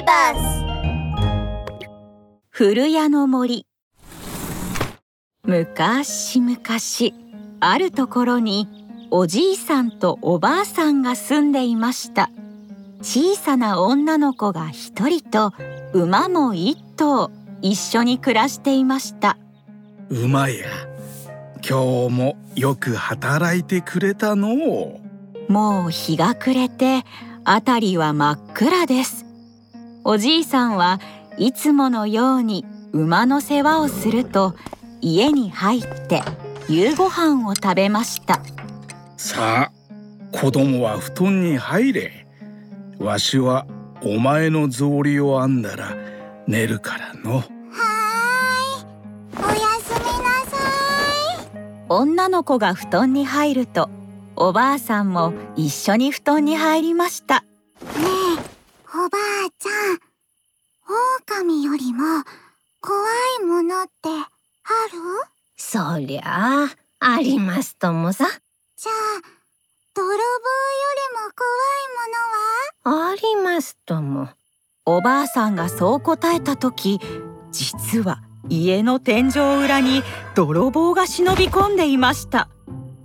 ビバス古谷の森。昔々あるところにおじいさんとおばあさんが住んでいました。小さな女の子が一人と馬も一頭一緒に暮らしていました。馬や今日もよく働いてくれたのもう日が暮れてあたりは真っ暗ですおじいさんはいつものように馬の世話をすると家に入って夕ご飯を食べました。さあ子供は布団に入れわしはお前の草履を編んだら寝るからの。女の子が布団に入るとおばあさんも一緒に布団に入りました。ねえおばあちゃん狼よりも怖いものってある？そりゃあありますともさ。じゃあ泥棒よりも怖いものは？ありますとも。おばあさんがそう答えた時実は家の天井裏に泥棒が忍び込んでいました。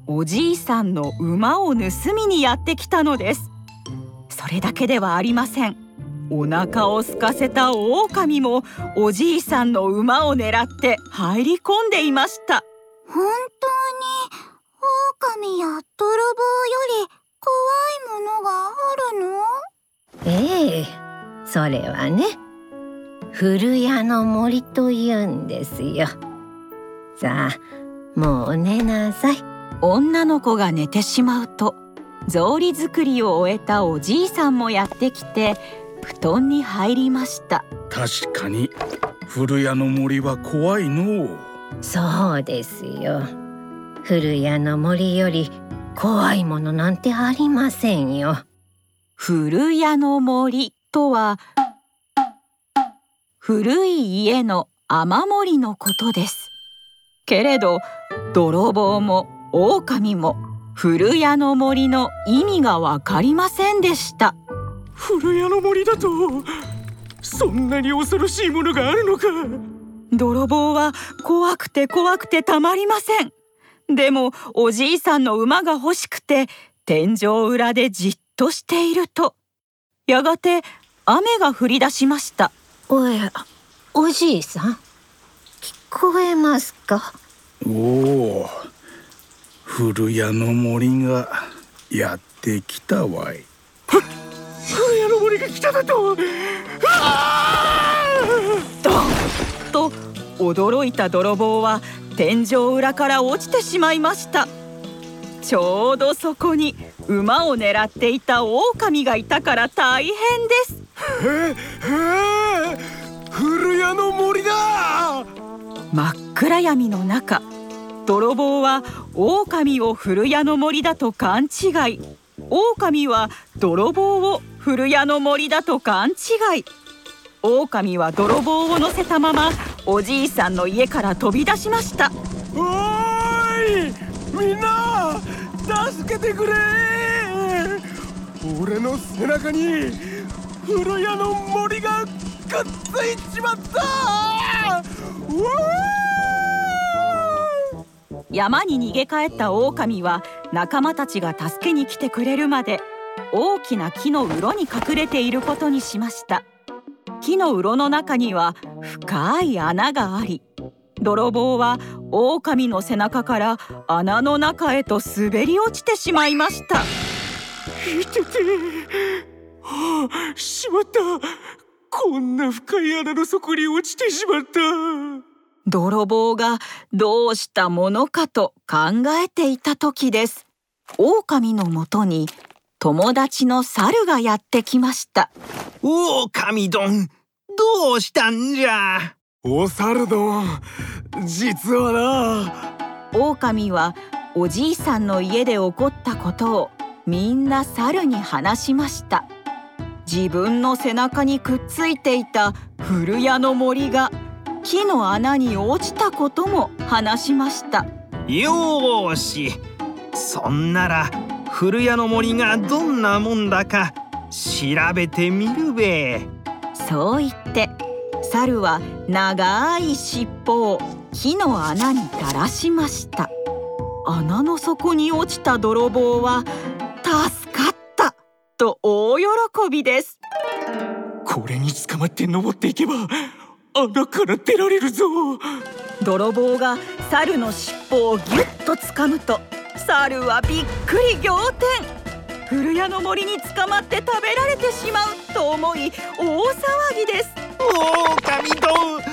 おじいさんの馬を盗みにやってきたのです。それだけではありませんお腹を空かせた狼もおじいさんの馬を狙って入り込んでいました。本当に狼や泥棒より怖いものがあるの？ええそれはね古谷の森と言うんですよ。さあもう寝なさい。女の子が寝てしまうと草履作りを終えたおじいさんもやってきて布団に入りました。確かに。古谷の森は怖いのそうですよ。古谷の森より怖いものなんてありませんよ。古谷の森とは古い家の雨漏りのことです。けれど泥棒も狼も古谷の森の意味がわかりませんでした古谷の森だとそんなに恐ろしいものがあるのか。泥棒は怖くて怖くてたまりません。でもおじいさんの馬が欲しくて天井裏でじっとしていると。やがて雨が降り出しました。おやおじいさん聞こえますか？おお古谷の森がやってきたわいが来ただと。と。驚いた泥棒は天井裏から落ちてしまいました。ちょうどそこに馬を狙っていた狼がいたから大変です。へえ古谷の森だ。真っ暗闇の中泥棒は狼を古谷の森だと勘違い。狼は泥棒を古谷の森だと勘違い。狼は泥棒を乗せたままおじいさんの家から飛び出しました。おーいみんな助けてくれ。俺の背中に古谷の森がくっついちまった。山に逃げ帰った狼は仲間たちが助けに来てくれるまで大きな木の洞に隠れていることにしました。木の洞の中には深い穴があり泥棒は狼の背中から穴の中へと滑り落ちてしまいました。いてて。はあしまった。こんな深い穴の底に落ちてしまった。泥棒がどうしたものかと考えていた時です。狼のもとに友達の猿がやってきました。狼どん。どうしたんじゃ？お猿どん実はな。狼はおじいさんの家で起こったことをみんな猿に話しました。自分の背中にくっついていた古谷の森が木の穴に落ちたことも話しました。よし。そんなら古谷の森がどんなもんだか調べてみるべ。そう言って猿は長い尻尾を木の穴に垂らしました。穴の底に落ちた泥棒は助かったと大喜びです。これに捕まって登っていけば穴から出られるぞ。泥棒が猿の尻尾をぎゅっと掴むと猿はびっくり仰天。古谷の森に捕まって食べられてしまうと思い大騒ぎです。狼どん助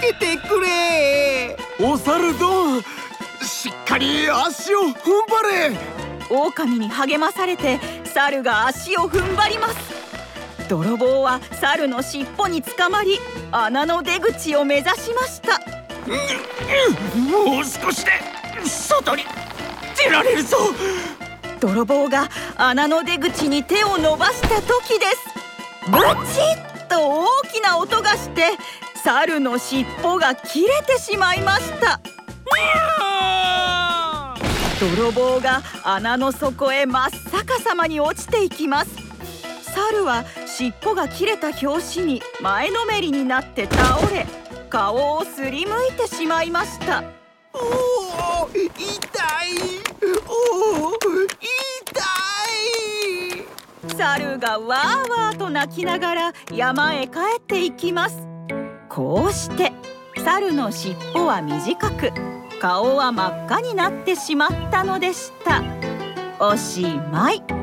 けてくれ。お猿どんしっかり足を踏ん張れ。狼に励まされて猿が足を踏ん張ります。泥棒は猿の尻尾につかまり穴の出口を目指しました。もう少しで外に出られるぞ。泥棒が穴の出口に手を伸ばした時です。ブチッと大きな音がして猿の尻尾が切れてしまいました。泥棒が穴の底へ真っ逆さまに落ちていきます。猿は尻尾が切れた拍子に前のめりになって倒れ顔をすりむいてしまいました。おお痛いおお痛い猿がわーわーと泣きながら山へ帰っていきます。こうして猿の尻尾は短く顔は真っ赤になってしまったのでした。おしまい。